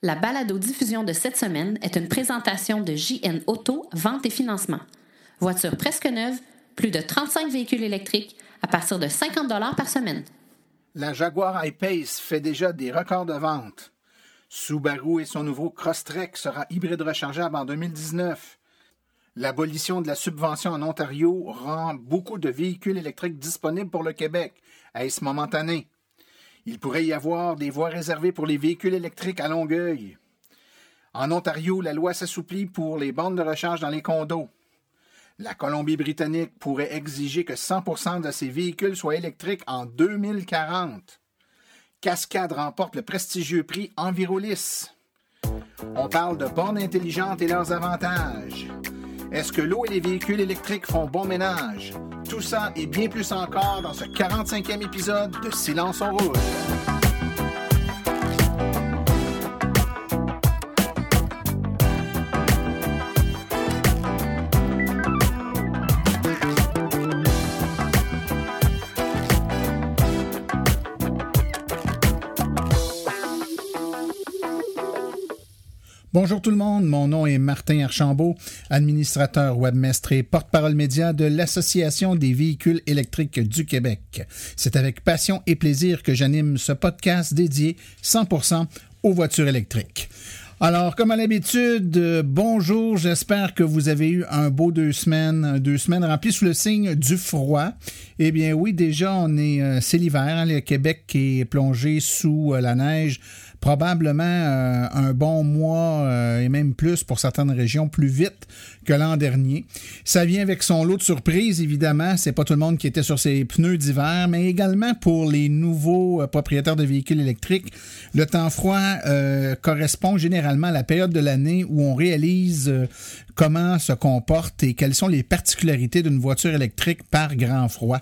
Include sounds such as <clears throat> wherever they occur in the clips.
La balado-diffusion de cette semaine est une présentation de JN Auto, vente et financement. Voiture presque neuve, plus de 35 véhicules électriques à partir de 50 par semaine. La Jaguar I-Pace fait déjà des records de vente. Subaru et son nouveau Crosstrek sera hybride rechargeable en 2019. L'abolition de la subvention en Ontario rend beaucoup de véhicules électriques disponibles pour le Québec. Est-ce momentané? Il pourrait y avoir des voies réservées pour les véhicules électriques à Longueuil. En Ontario, la loi s'assouplit pour les bandes de recharge dans les condos. La Colombie-Britannique pourrait exiger que 100% de ses véhicules soient électriques en 2040. Cascade remporte le prestigieux prix Envirolis. On parle de bornes intelligentes et leurs avantages. Est-ce que l'eau et les véhicules électriques font bon ménage? Tout ça et bien plus encore dans ce 45e épisode de Silence en rouge. Bonjour tout le monde, mon nom est Martin Archambault, administrateur webmestre et porte-parole média de l'Association des véhicules électriques du Québec. C'est avec passion et plaisir que j'anime ce podcast dédié 100% aux voitures électriques. Alors, comme à l'habitude, euh, bonjour, j'espère que vous avez eu un beau deux semaines, deux semaines remplies sous le signe du froid. Eh bien oui, déjà, on est, euh, c'est l'hiver, hein, le Québec est plongé sous euh, la neige probablement euh, un bon mois euh, et même plus pour certaines régions, plus vite que l'an dernier. Ça vient avec son lot de surprises, évidemment. C'est pas tout le monde qui était sur ses pneus d'hiver, mais également pour les nouveaux euh, propriétaires de véhicules électriques. Le temps froid correspond généralement à la période de l'année où on réalise comment se comporte et quelles sont les particularités d'une voiture électrique par grand froid.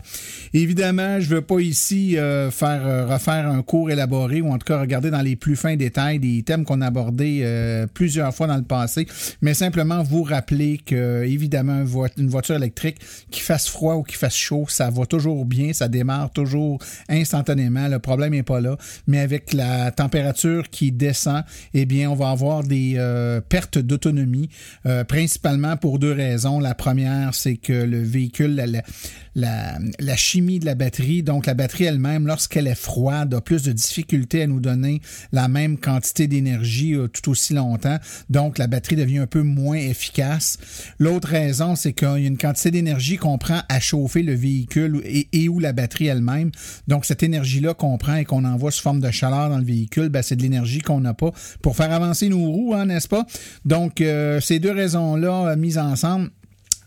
Évidemment, je ne veux pas ici euh, faire euh, refaire un cours élaboré ou en tout cas regarder dans les plus fins détails des thèmes qu'on a abordés euh, plusieurs fois dans le passé, mais simplement vous rappeler que évidemment une voiture électrique qui fasse froid ou qui fasse chaud, ça va toujours bien, ça démarre toujours instantanément, le problème n'est pas là, mais avec la température qui descend, eh bien on va avoir des pertes d'autonomie principalement pour deux raisons. La première, c'est que le véhicule, chimie de la batterie, donc la batterie elle-même, lorsqu'elle est froide, a plus de difficultés à nous donner la même quantité d'énergie euh, tout aussi longtemps. Donc la batterie devient un peu moins efficace. L'autre raison, c'est qu'il y a une quantité d'énergie qu'on prend à chauffer le véhicule et, et ou la batterie elle-même. Donc cette énergie-là qu'on prend et qu'on envoie sous forme de chaleur dans le véhicule, ben, c'est de l'énergie qu'on n'a pas pour faire avancer nos roues, hein, n'est-ce pas? Donc euh, ces deux raisons là euh, mises ensemble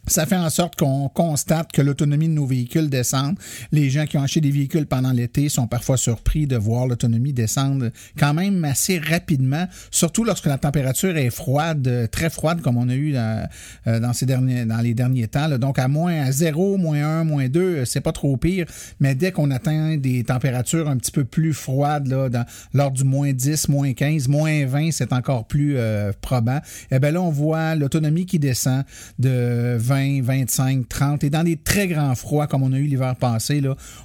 ça fait en sorte qu'on constate que l'autonomie de nos véhicules descend. Les gens qui ont acheté des véhicules pendant l'été sont parfois surpris de voir l'autonomie descendre quand même assez rapidement, surtout lorsque la température est froide, très froide comme on a eu dans, euh, ces derniers, dans les derniers temps. Donc à moins à 0, moins 1, moins 2, c'est pas trop pire, mais dès qu'on atteint des températures un petit peu plus froides, là, dans, lors du moins 10, moins 15, moins 20, c'est encore plus euh, probant. Eh bien là, on voit l'autonomie qui descend de 20 25, 30. Et dans des très grands froids, comme on a eu l'hiver passé,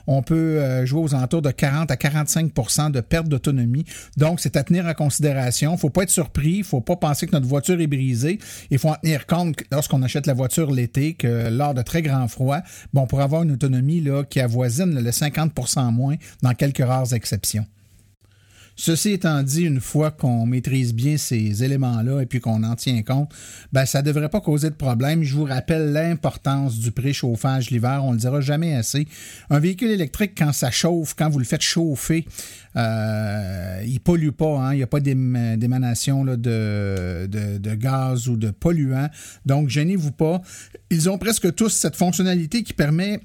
on peut euh, jouer aux alentours de 40 à 45% de perte d'autonomie. Donc, c'est à tenir en considération. Il ne faut pas être surpris. Il ne faut pas penser que notre voiture est brisée. Il faut en tenir compte lorsqu'on achète la voiture l'été que lors de très grands froids, bon, on pourrait avoir une autonomie là, qui avoisine le 50% moins dans quelques rares exceptions. Ceci étant dit, une fois qu'on maîtrise bien ces éléments-là et puis qu'on en tient compte, ben, ça ne devrait pas causer de problème. Je vous rappelle l'importance du préchauffage l'hiver. On ne le dira jamais assez. Un véhicule électrique, quand ça chauffe, quand vous le faites chauffer, euh, il pollue pas, hein? il n'y a pas d'émanation de, de, de, gaz ou de polluants. Donc, gênez-vous pas. Ils ont presque tous cette fonctionnalité qui permet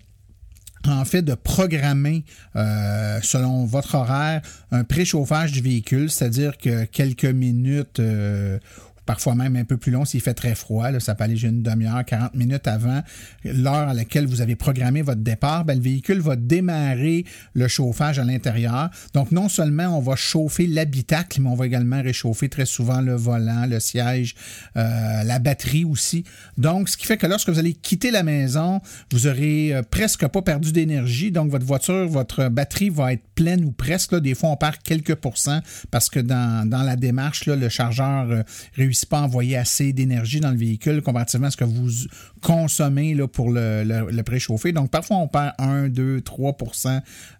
en fait de programmer euh, selon votre horaire un préchauffage du véhicule, c'est-à-dire que quelques minutes euh, parfois même un peu plus long s'il fait très froid. Ça peut aller une demi-heure, 40 minutes avant l'heure à laquelle vous avez programmé votre départ. Ben, le véhicule va démarrer le chauffage à l'intérieur. Donc, non seulement on va chauffer l'habitacle, mais on va également réchauffer très souvent le volant, le siège, euh, la batterie aussi. Donc, ce qui fait que lorsque vous allez quitter la maison, vous aurez euh, presque pas perdu d'énergie. Donc, votre voiture, votre batterie va être pleine ou presque. Des fois, on perd quelques pourcents parce que dans, dans la démarche, là, le chargeur euh, réussit pas envoyer assez d'énergie dans le véhicule comparativement à ce que vous consommez là, pour le, préchauffer. Donc, parfois, on perd 1, 2, 3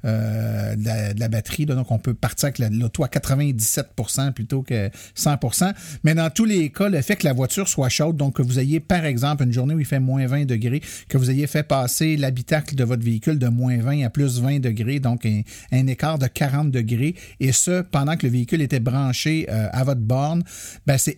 euh, de, la, de, la, batterie. donc, on peut partir avec l'auto à 97% plutôt que 100% Mais dans tous les cas, le fait que la voiture soit chaude, donc que vous ayez, par exemple, une journée où il fait moins 20 degrés, que vous ayez fait passer l'habitacle de votre véhicule de moins 20 à plus 20 degrés, donc un, écart de 40 degrés, et ce, pendant que le véhicule était branché euh, à votre borne, ben, c'est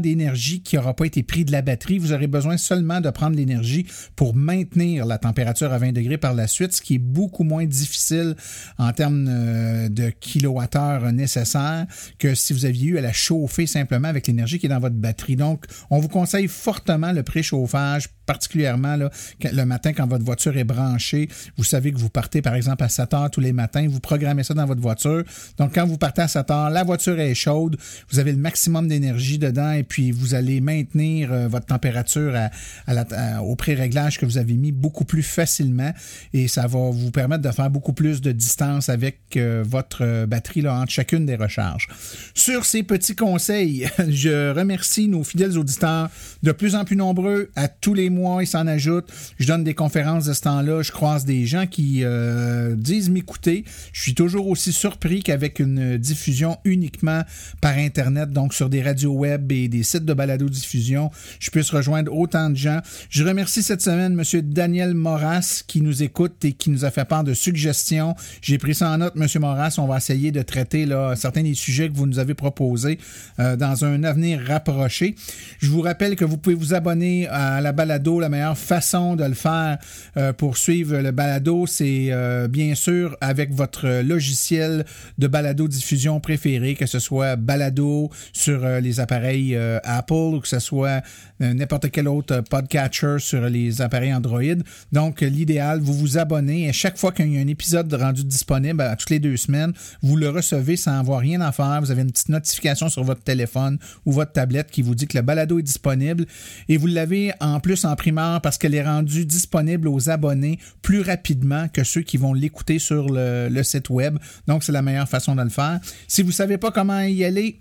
d'énergie qui n'aura pas été pris de la batterie. Vous aurez besoin seulement de prendre l'énergie pour maintenir la température à 20 degrés par la suite, ce qui est beaucoup moins difficile en termes euh, de kilowattheure nécessaires que si vous aviez eu à la chauffer simplement avec l'énergie qui est dans votre batterie. Donc, on vous conseille fortement le préchauffage particulièrement là, le matin quand votre voiture est branchée. Vous savez que vous partez par exemple à 7 heures tous les matins. Vous programmez ça dans votre voiture. Donc quand vous partez à 7 heures, la voiture est chaude. Vous avez le maximum d'énergie dedans et puis vous allez maintenir euh, votre température au pré-réglage que vous avez mis beaucoup plus facilement et ça va vous permettre de faire beaucoup plus de distance avec euh, votre euh, batterie entre chacune des recharges. Sur ces petits conseils, <laughs> je remercie nos fidèles auditeurs de plus en plus nombreux à tous les mois, il s'en ajoute. Je donne des conférences de ce temps-là. Je croise des gens qui euh, disent m'écouter. Je suis toujours aussi surpris qu'avec une diffusion uniquement par Internet, donc sur des radios web et des sites de balado-diffusion, je puisse rejoindre autant de gens. Je remercie cette semaine M. Daniel Moras qui nous écoute et qui nous a fait part de suggestions. J'ai pris ça en note, M. Moras. On va essayer de traiter là, certains des sujets que vous nous avez proposés euh, dans un avenir rapproché. Je vous rappelle que vous pouvez vous abonner à la balado la meilleure façon de le faire euh, pour suivre le balado, c'est euh, bien sûr avec votre logiciel de balado diffusion préféré, que ce soit balado sur euh, les appareils Apple ou que ce soit n'importe quel autre podcatcher sur les appareils Android. Donc, l'idéal, vous vous abonnez et chaque fois qu'il y a un épisode rendu disponible à toutes les deux semaines, vous le recevez sans avoir rien à faire. Vous avez une petite notification sur votre téléphone ou votre tablette qui vous dit que le balado est disponible et vous l'avez en plus en primeur parce qu'elle est rendue disponible aux abonnés plus rapidement que ceux qui vont l'écouter sur le, le, site web. Donc, c'est la meilleure façon de le faire. Si vous ne savez pas comment y aller,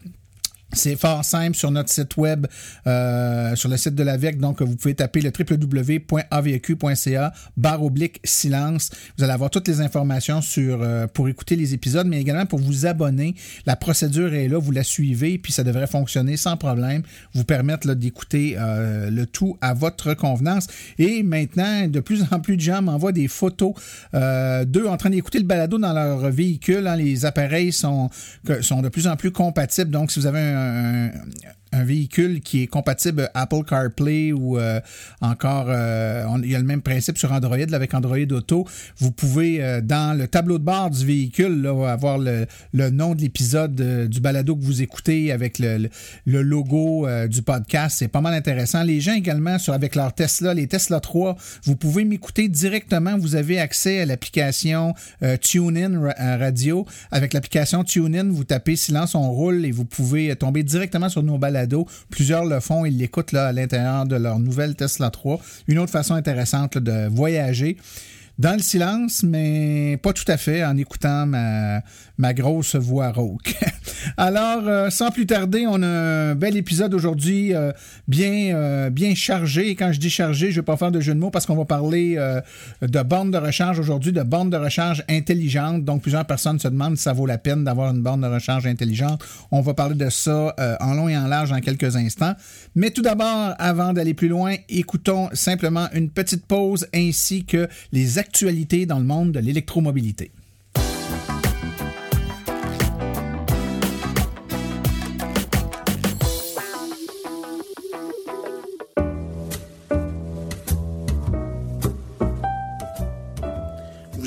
c'est fort simple sur notre site web, euh, sur le site de l'AVEC. Donc, vous pouvez taper le www.avq.ca barre oblique silence. Vous allez avoir toutes les informations sur euh, pour écouter les épisodes, mais également pour vous abonner. La procédure est là, vous la suivez, puis ça devrait fonctionner sans problème. Vous permettre d'écouter euh, le tout à votre convenance. Et maintenant, de plus en plus de gens m'envoient des photos d'eux en train d'écouter le balado dans leur véhicule. Hein. Les appareils sont, sont de plus en plus compatibles. Donc, si vous avez un, un, un véhicule qui est compatible Apple CarPlay ou euh, encore, euh, il y a le même principe sur Android avec Android Auto. Vous pouvez, euh, dans le tableau de bord du véhicule, avoir le, nom de l'épisode du balado que vous écoutez avec le, logo du podcast. C'est pas mal intéressant. Les gens également, avec leur Tesla, les Tesla 3, vous pouvez m'écouter directement. Vous avez accès à l'application TuneIn Radio. Avec l'application TuneIn, vous tapez silence, on roule et vous pouvez tomber directement sur nos balados Plusieurs le font, ils l'écoutent là, à l'intérieur de leur nouvelle Tesla 3. Une autre façon intéressante de voyager dans le silence, mais pas tout à fait, en écoutant ma, ma grosse voix rauque. <laughs> Alors, euh, sans plus tarder, on a un bel épisode aujourd'hui, euh, bien, euh, bien chargé. Et quand je dis chargé, je ne vais pas faire de jeu de mots parce qu'on va parler de bornes de recharge aujourd'hui, de bornes de recharge intelligentes. Donc, plusieurs personnes se demandent si ça vaut la peine d'avoir une borne de recharge intelligente. On va parler de ça en long et en large en quelques instants. Mais tout d'abord, avant d'aller plus loin, écoutons simplement une petite pause ainsi que les actualités dans le monde de l'électromobilité.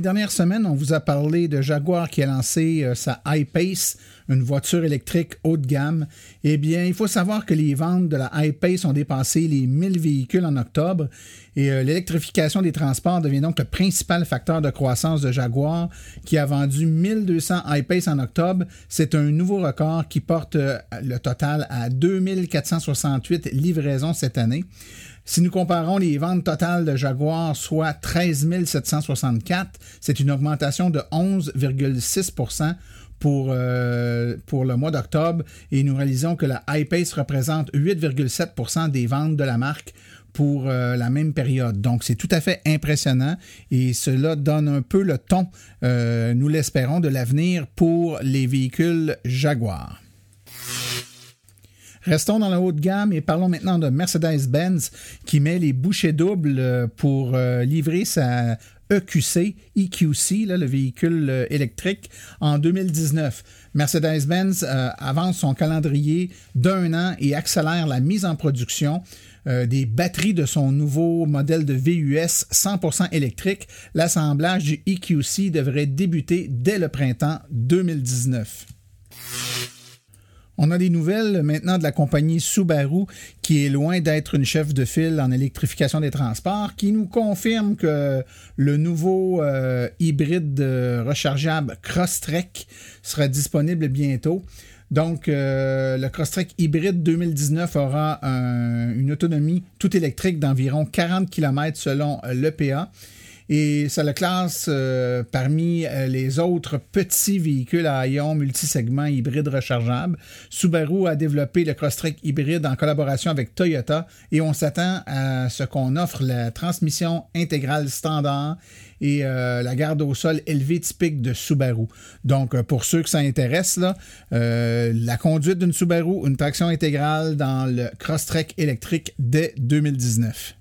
Les dernières semaines, on vous a parlé de Jaguar qui a lancé euh, sa I-Pace, une voiture électrique haut de gamme. Eh bien, il faut savoir que les ventes de la I-Pace ont dépassé les 1000 véhicules en octobre et euh, l'électrification des transports devient donc le principal facteur de croissance de Jaguar qui a vendu 1200 I-Pace en octobre. C'est un nouveau record qui porte euh, le total à 2468 livraisons cette année. Si nous comparons les ventes totales de Jaguar, soit 13 764, c'est une augmentation de 11,6% pour, euh, pour le mois d'octobre et nous réalisons que la I-Pace représente 8,7% des ventes de la marque pour euh, la même période. Donc, c'est tout à fait impressionnant et cela donne un peu le ton, euh, nous l'espérons, de l'avenir pour les véhicules Jaguar. Restons dans la haute gamme et parlons maintenant de Mercedes-Benz qui met les bouchées doubles euh, pour euh, livrer sa EQC, EQC, le véhicule euh, électrique, en 2019. Mercedes-Benz avance son calendrier d'un an et accélère la mise en production des batteries de son nouveau modèle de VUS 100% électrique. L'assemblage du EQC devrait débuter dès le printemps 2019. On a des nouvelles maintenant de la compagnie Subaru qui est loin d'être une chef de file en électrification des transports, qui nous confirme que le nouveau euh, hybride rechargeable Crosstrek sera disponible bientôt. Donc, euh, le Crosstrek hybride 2019 aura une autonomie tout électrique d'environ 40 km selon l'EPA et ça le classe euh, parmi euh, les autres petits véhicules à ion multisegments hybrides rechargeables. Subaru a développé le Crosstrek hybride en collaboration avec Toyota et on s'attend à ce qu'on offre la transmission intégrale standard et euh, la garde au sol élevée typique de Subaru. Donc, pour ceux que ça intéresse, la conduite d'une Subaru, une traction intégrale dans le Crosstrek électrique dès 2019.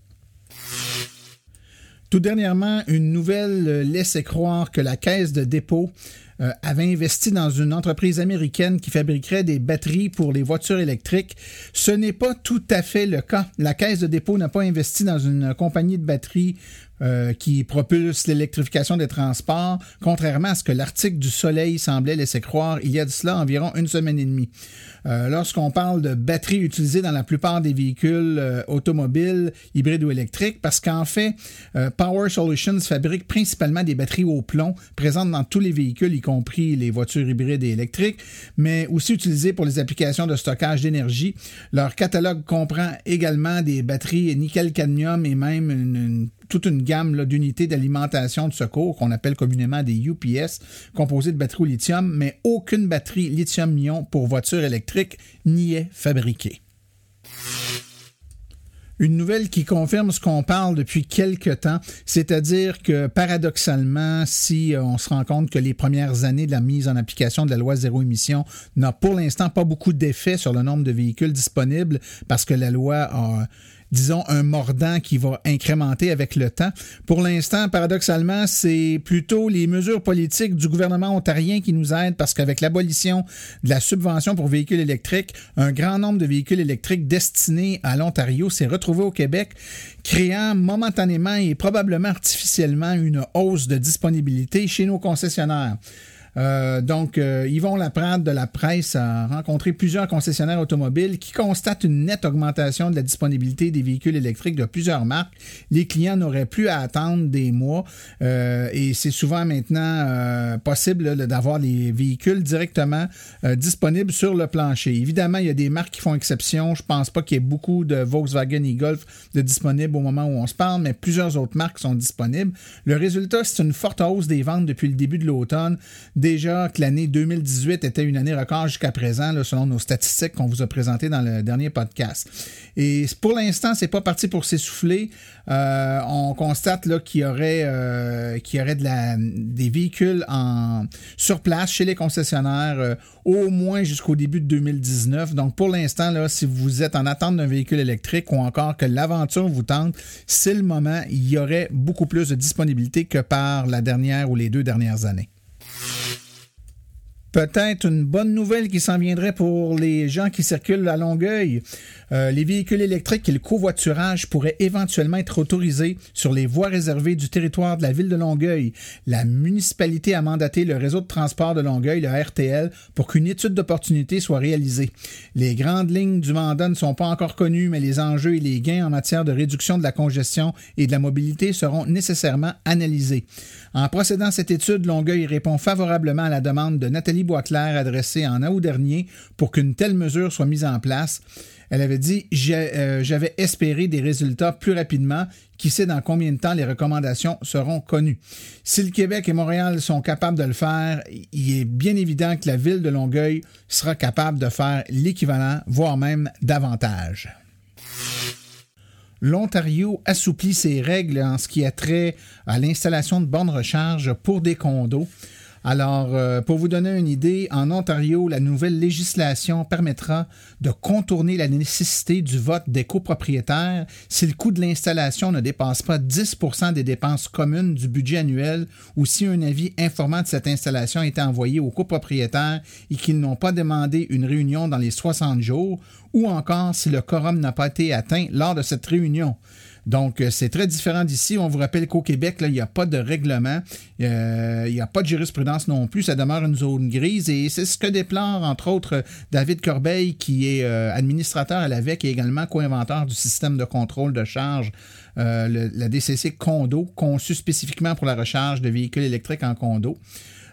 Tout dernièrement, une nouvelle euh, laissait croire que la caisse de dépôt euh, avait investi dans une entreprise américaine qui fabriquerait des batteries pour les voitures électriques. Ce n'est pas tout à fait le cas. La caisse de dépôt n'a pas investi dans une compagnie de batteries euh, qui propulse l'électrification des transports, contrairement à ce que l'article du Soleil semblait laisser croire il y a de cela environ une semaine et demie. Euh, lorsqu'on parle de batteries utilisées dans la plupart des véhicules euh, automobiles, hybrides ou électriques, parce qu'en fait, Power Solutions fabrique principalement des batteries au plomb présentes dans tous les véhicules, y compris les voitures hybrides et électriques, mais aussi utilisées pour les applications de stockage d'énergie. Leur catalogue comprend également des batteries nickel-cadmium et même une toute une gamme d'unités d'alimentation de secours qu'on appelle communément des UPS, composées de batteries au lithium, mais aucune batterie lithium-ion pour voiture électrique n'y est fabriquée. Une nouvelle qui confirme ce qu'on parle depuis quelque temps, c'est-à-dire que paradoxalement, si on se rend compte que les premières années de la mise en application de la loi zéro émission n'a pour l'instant pas beaucoup d'effet sur le nombre de véhicules disponibles parce que la loi a disons, un mordant qui va incrémenter avec le temps. Pour l'instant, paradoxalement, c'est plutôt les mesures politiques du gouvernement ontarien qui nous aident parce qu'avec l'abolition de la subvention pour véhicules électriques, un grand nombre de véhicules électriques destinés à l'Ontario s'est retrouvé au Québec, créant momentanément et probablement artificiellement une hausse de disponibilité chez nos concessionnaires. Euh, donc, euh, Yvon Laprade de la presse a rencontré plusieurs concessionnaires automobiles qui constatent une nette augmentation de la disponibilité des véhicules électriques de plusieurs marques. Les clients n'auraient plus à attendre des mois euh, et c'est souvent maintenant possible d'avoir les véhicules directement disponibles sur le plancher. Évidemment, il y a des marques qui font exception. Je pense pas qu'il y ait beaucoup de Volkswagen et Golf de disponibles au moment où on se parle, mais plusieurs autres marques sont disponibles. Le résultat, c'est une forte hausse des ventes depuis le début de l'automne déjà que l'année 2018 était une année record jusqu'à présent, selon nos statistiques qu'on vous a présentées dans le dernier podcast. Et pour l'instant, c'est pas parti pour s'essouffler. Euh, on constate là qu'il y aurait, euh, des véhicules en, sur place chez les concessionnaires euh, au moins jusqu'au début de 2019. Donc pour l'instant, si vous êtes en attente d'un véhicule électrique ou encore que l'aventure vous tente, c'est le moment. Il y aurait beaucoup plus de disponibilité que par la dernière ou les deux dernières années. Peut-être une bonne nouvelle qui s'en viendrait pour les gens qui circulent à Longueuil. Euh, les véhicules électriques et le covoiturage pourraient éventuellement être autorisés sur les voies réservées du territoire de la ville de Longueuil. La municipalité a mandaté le réseau de transport de Longueuil, le RTL, pour qu'une étude d'opportunité soit réalisée. Les grandes lignes du mandat ne sont pas encore connues, mais les enjeux et les gains en matière de réduction de la congestion et de la mobilité seront nécessairement analysés. En procédant à cette étude, Longueuil répond favorablement à la demande de Nathalie Boisclair adressée en août dernier pour qu'une telle mesure soit mise en place. Elle avait dit euh, J'avais espéré des résultats plus rapidement. Qui sait dans combien de temps les recommandations seront connues. Si le Québec et Montréal sont capables de le faire, il est bien évident que la ville de Longueuil sera capable de faire l'équivalent, voire même davantage l'Ontario assouplit ses règles en ce qui a trait à l'installation de bornes recharge pour des condos. Alors, euh, pour vous donner une idée, en Ontario, la nouvelle législation permettra de contourner la nécessité du vote des copropriétaires si le coût de l'installation ne dépasse pas 10% des dépenses communes du budget annuel ou si un avis informant de cette installation est envoyé aux copropriétaires et qu'ils n'ont pas demandé une réunion dans les 60 jours ou encore si le quorum n'a pas été atteint lors de cette réunion. Donc, euh, c'est très différent d'ici. On vous rappelle qu'au Québec, il n'y a pas de règlement, euh, il n'y a pas de jurisprudence non plus. Ça demeure une zone grise et c'est ce que déplore, entre autres, David Corbeil, qui est euh, administrateur à l'AVEC et également co-inventeur du système de contrôle de charge, la DCC Condo, conçu spécifiquement pour la recharge de véhicules électriques en condo.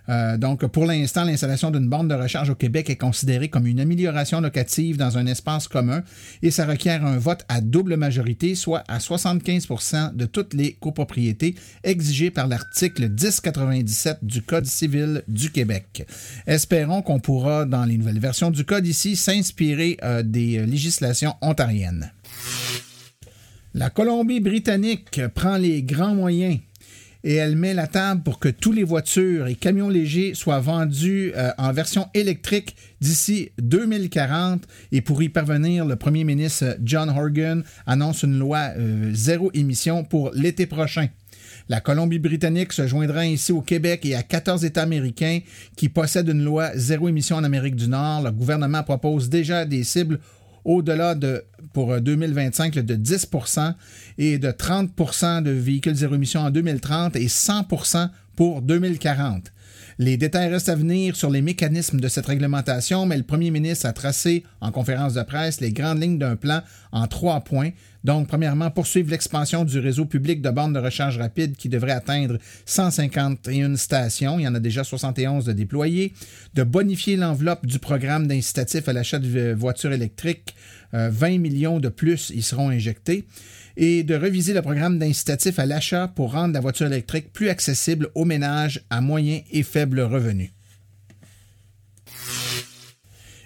Euh, donc, pour l'instant, l'installation d'une borne de recharge au Québec est considérée comme une amélioration locative dans un espace commun et ça requiert un vote à double majorité, soit à 75% de toutes les copropriétés exigées par l'article 1097 du Code civil du Québec. Espérons qu'on pourra, dans les nouvelles versions du Code ici, s'inspirer euh, des législations ontariennes. La Colombie-Britannique prend les grands moyens et elle met la table pour que tous les voitures et camions légers soient vendus euh, en version électrique d'ici 2040. Et pour y parvenir, le premier ministre John Horgan annonce une loi euh, zéro émission pour l'été prochain. La Colombie-Britannique se joindra ainsi au Québec et à 14 États américains qui possèdent une loi zéro émission en Amérique du Nord. Le gouvernement propose déjà des cibles au-delà de, pour 2025, euh, de 10 et de 30 de véhicules zéro émission en 2030 et 100% pour 2040. Les détails restent à venir sur les mécanismes de cette réglementation, mais le premier ministre a tracé en conférence de presse les grandes lignes d'un plan en trois points. Donc, premièrement, poursuivre l'expansion du réseau public de bornes de recharge rapide qui devrait atteindre 151 stations. Il y en a déjà 71 de déployés. De bonifier l'enveloppe du programme d'incitatif à l'achat de voitures électriques. 20 euh, millions de plus y seront injectés et de reviser le programme d'incitatif à l'achat pour rendre la voiture électrique plus accessible aux ménages à moyen et faible revenu.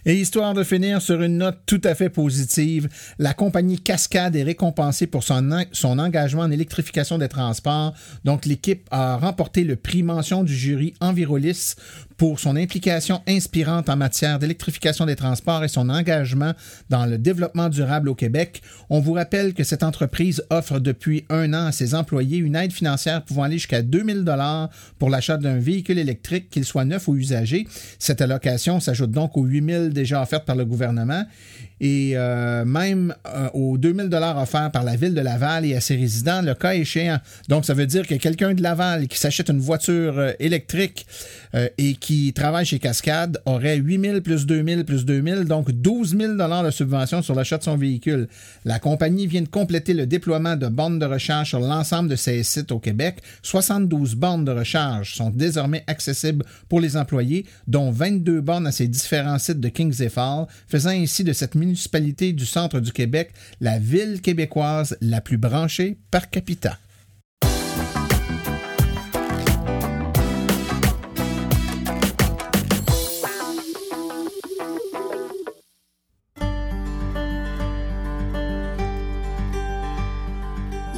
Et histoire de finir sur une note tout à fait positive, la compagnie Cascade est récompensée pour son, son engagement en électrification des transports. Donc, l'équipe a remporté le prix mention du jury Envirolis pour son implication inspirante en matière d'électrification des transports et son engagement dans le développement durable au Québec. On vous rappelle que cette entreprise offre depuis un an à ses employés une aide financière pouvant aller jusqu'à 2000 dollars pour l'achat d'un véhicule électrique, qu'il soit neuf ou usagé. Cette allocation s'ajoute donc aux 8000 déjà offertes par le gouvernement et euh, même euh, aux 2000 dollars offerts par la ville de Laval et à ses résidents, le cas échéant. Donc, ça veut dire que quelqu'un de Laval qui s'achète une voiture euh, électrique et qui travaille chez Cascade aurait 8000 plus 2000 plus 2000, donc 12 000 dollars de subvention sur l'achat de son véhicule. La compagnie vient de compléter le déploiement de bornes de recharge sur l'ensemble de ses sites au Québec. 72 bornes de recharge sont désormais accessibles pour les employés, dont 22 bornes à ses différents sites de Kings et Fall, faisant ainsi de cette du centre du Québec, la ville québécoise la plus branchée par capita.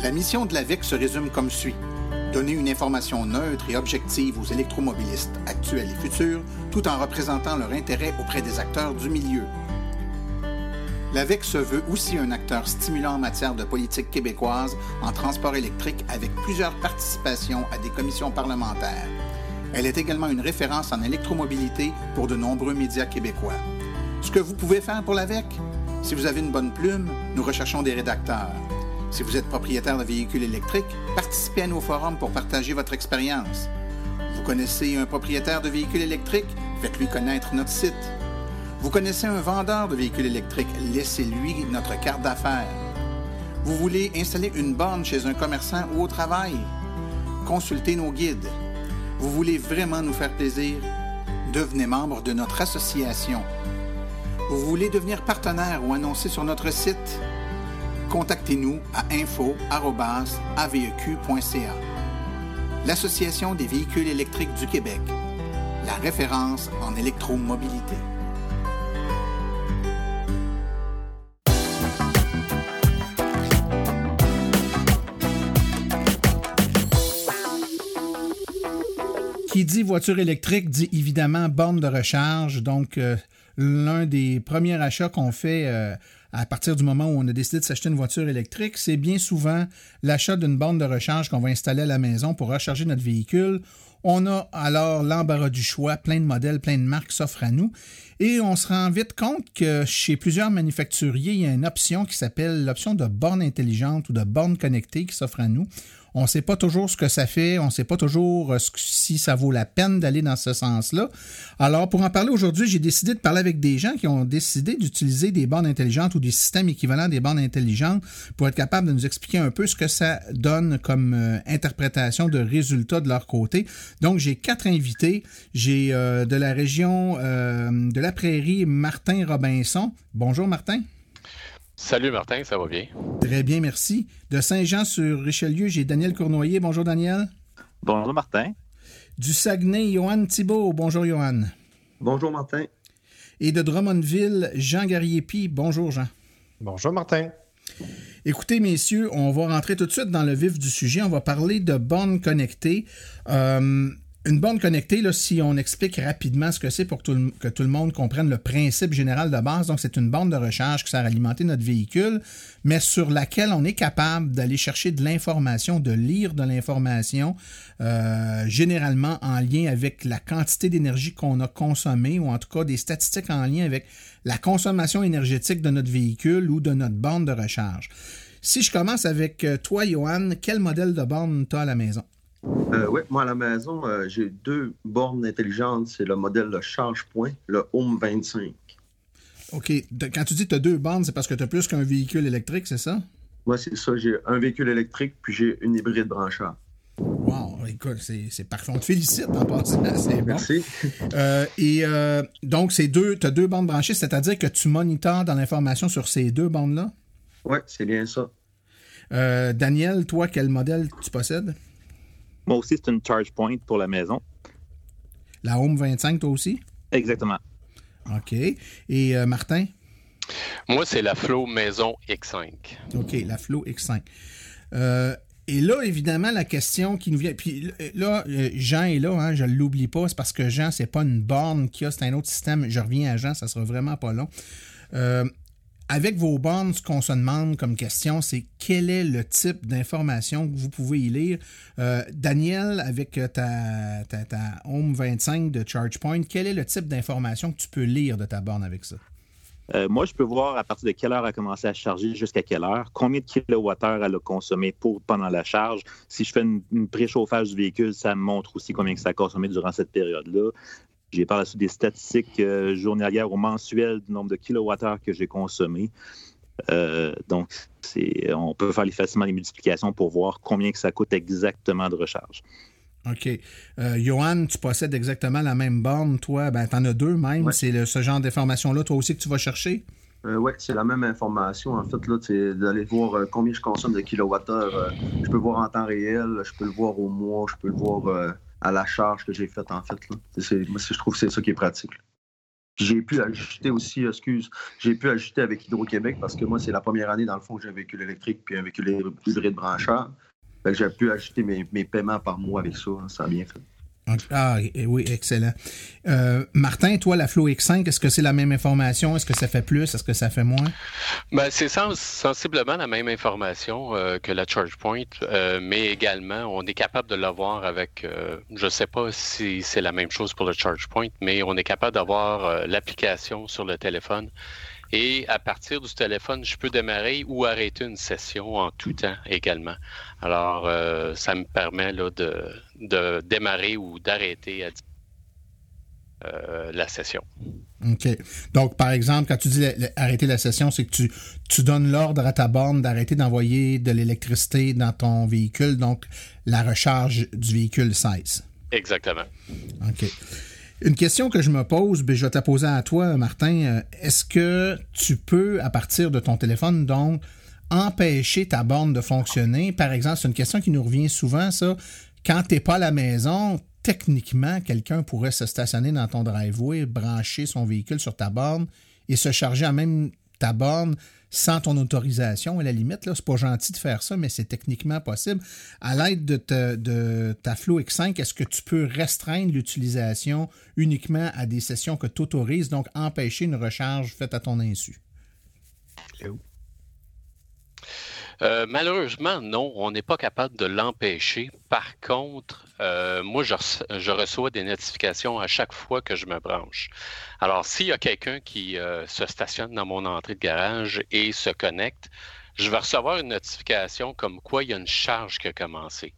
La mission de l'AVEC se résume comme suit. Donner une information neutre et objective aux électromobilistes actuels et futurs, tout en représentant leur intérêt auprès des acteurs du milieu, L'AVEC se veut aussi un acteur stimulant en matière de politique québécoise en transport électrique avec plusieurs participations à des commissions parlementaires. Elle est également une référence en électromobilité pour de nombreux médias québécois. Ce que vous pouvez faire pour l'AVEC? Si vous avez une bonne plume, nous recherchons des rédacteurs. Si vous êtes propriétaire de véhicules électriques, participez à nos forums pour partager votre expérience. Vous connaissez un propriétaire de véhicules électriques? Faites-lui connaître notre site. Vous connaissez un vendeur de véhicules électriques? Laissez-lui notre carte d'affaires. Vous voulez installer une borne chez un commerçant ou au travail? Consultez nos guides. Vous voulez vraiment nous faire plaisir? Devenez membre de notre association. Vous voulez devenir partenaire ou annoncer sur notre site? contactez-nous à info.aveq.ca. L'Association des véhicules électriques du Québec, la référence en électromobilité. Dit voiture électrique dit évidemment borne de recharge. Donc, euh, l'un des premiers achats qu'on fait euh, à partir du moment où on a décidé de s'acheter une voiture électrique, c'est bien souvent l'achat d'une borne de recharge qu'on va installer à la maison pour recharger notre véhicule. On a alors l'embarras du choix, plein de modèles, plein de marques s'offrent à nous. Et on se rend vite compte que chez plusieurs manufacturiers, il y a une option qui s'appelle l'option de borne intelligente ou de borne connectée qui s'offre à nous. On ne sait pas toujours ce que ça fait, on ne sait pas toujours euh, si ça vaut la peine d'aller dans ce sens-là. Alors, pour en parler aujourd'hui, j'ai décidé de parler avec des gens qui ont décidé d'utiliser des bornes intelligentes ou des systèmes équivalents des bornes intelligentes pour être capable de nous expliquer un peu ce que ça donne comme euh, interprétation de résultats de leur côté. Donc, j'ai quatre invités. J'ai euh, de la région de la Prairie, Martin Robinson. Bonjour, Martin. Salut Martin, ça va bien? Très bien, merci. De Saint-Jean-sur-Richelieu, j'ai Daniel Cournoyer. Bonjour Daniel. Bonjour Martin. Du Saguenay, Johan Thibault. Bonjour Johan. Bonjour Martin. Et de Drummondville, Jean Gariepi. Bonjour Jean. Bonjour Martin. Écoutez, messieurs, on va rentrer tout de suite dans le vif du sujet. On va parler de bornes connectées. Euh, une borne connectée, si on explique rapidement ce que c'est pour que tout le monde comprenne le principe général de base, donc c'est une borne de recharge qui sert à alimenter notre véhicule, mais sur laquelle on est capable d'aller chercher de l'information, de lire de l'information, euh, généralement en lien avec la quantité d'énergie qu'on a consommée, ou en tout cas des statistiques en lien avec la consommation énergétique de notre véhicule ou de notre borne de recharge. Si je commence avec euh, toi, Johan, quel modèle de borne tu as à la maison? Euh, oui, moi à la maison, euh, j'ai deux bornes intelligentes. C'est le modèle de charge-point, le Home 25. OK. Quand tu dis que tu as deux bornes, c'est parce que tu as plus qu'un véhicule électrique, c'est ça? Oui, c'est ça. J'ai un véhicule électrique, puis j'ai une hybride branchable. Wow, écoute, c'est parfait. On te félicite en passant. <laughs> C'est Merci. Euh, et donc, c'est deux, tu as deux bandes branchées, c'est-à-dire que tu monitores dans l'information sur ces deux bandes-là? Oui, c'est bien ça. Daniel, toi, quel modèle tu possèdes? Moi aussi, c'est une charge point pour la maison. La Home 25, toi aussi? Exactement. OK. Et euh, Martin? Moi, c'est la Flow Maison X5. OK, la Flow X5. Euh, et là, évidemment, la question qui nous vient. Puis là, euh, Jean est là, hein, je ne l'oublie pas, c'est parce que Jean, c'est pas une borne qui a, c'est un autre système. Je reviens à Jean, ça sera vraiment pas long. Euh, avec vos bornes, ce qu'on se demande comme question, c'est quel est le type d'information que vous pouvez y lire? Euh, Daniel, avec euh, ta, ta, Home 25 de ChargePoint, quel est le type d'information que tu peux lire de ta borne avec ça? Euh, moi, je peux voir à partir de quelle heure elle a commencé à charger jusqu'à quelle heure, combien de kilowattheures elle a consommé pour, pendant la charge. Si je fais une, préchauffage du véhicule, ça me montre aussi combien ça a consommé durant cette période-là. J'ai par la suite des statistiques euh, journalières ou mensuelles du nombre de kilowattheures que j'ai consommé. Euh, donc, on peut faire facilement les multiplications pour voir combien que ça coûte exactement de recharge. OK. Euh, Johan, tu possèdes exactement la même borne, toi. Ben, tu en as deux même. C'est ce genre d'information-là, toi aussi, que tu vas chercher? oui, c'est la même information. En fait, là, c'est d'aller voir combien je consomme de kilowattheures. je peux voir en temps réel, je peux le voir au mois, je peux le voir à la charge que j'ai faite, en fait. Là. moi, je trouve que c'est ça qui est pratique. J'ai pu ajuster aussi, excuse, j'ai pu ajuster avec Hydro-Québec parce que moi, c'est la première année, dans le fond, que j'ai un véhicule électrique puis un véhicule hybride brancheur. j'ai pu ajuster mes, mes, paiements par mois avec ça. Hein, ça a bien fait. Ah oui, excellent. Euh, Martin, toi, la Flow X5, est-ce que c'est la même information? Est-ce que ça fait plus? Est-ce que ça fait moins? Ben, c'est sensiblement la même information euh, que la ChargePoint, euh, mais également, on est capable de l'avoir avec, je ne sais pas si c'est la même chose pour le ChargePoint, mais on est capable d'avoir l'application sur le téléphone et à partir du téléphone, je peux démarrer ou arrêter une session en tout temps également. Alors, euh, ça me permet là, de, de démarrer ou d'arrêter euh, la session. OK. Donc, par exemple, quand tu dis arrêter la session, c'est que tu, tu donnes l'ordre à ta borne d'arrêter d'envoyer de l'électricité dans ton véhicule, donc la recharge du véhicule cesse. Exactement. OK. Une question que je me pose, ben, je vais te la poser à toi, Martin. Euh, est-ce que tu peux, à partir de ton téléphone, donc, empêcher ta borne de fonctionner? Par exemple, c'est une question qui nous revient souvent, ça. Quand tu n'es pas à la maison, techniquement, quelqu'un pourrait se stationner dans ton driveway, brancher son véhicule sur ta borne et se charger à même ta borne sans ton autorisation. À la limite, là, c'est pas gentil de faire ça, mais c'est techniquement possible. À l'aide de, ta Flow X5, est-ce que tu peux restreindre l'utilisation uniquement à des sessions que tu autorises, donc empêcher une recharge faite à ton insu? Euh, malheureusement, non, on n'est pas capable de l'empêcher. Par contre, euh, moi, je, reçois des notifications à chaque fois que je me branche. Alors, s'il y a quelqu'un qui euh, se stationne dans mon entrée de garage et se connecte, je vais recevoir une notification comme quoi il y a une charge qui a commencé.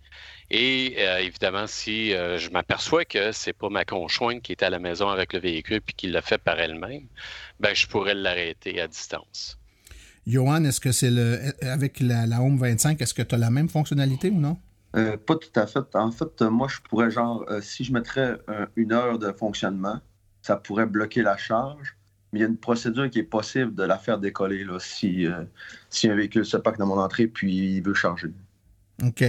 Et évidemment, si je m'aperçois que c'est pas ma conjointe qui est à la maison avec le véhicule puis qui l'a fait par elle-même, ben je pourrais l'arrêter à distance. Johan, est-ce que c'est le avec la, Home 25, est-ce que tu as la même fonctionnalité ou non? Euh, pas tout à fait. En fait, moi, je pourrais, genre, euh, si je mettrais euh, une heure de fonctionnement, ça pourrait bloquer la charge. Mais il y a une procédure qui est possible de la faire décoller là, si, si un véhicule se pack dans mon entrée puis il veut charger. OK.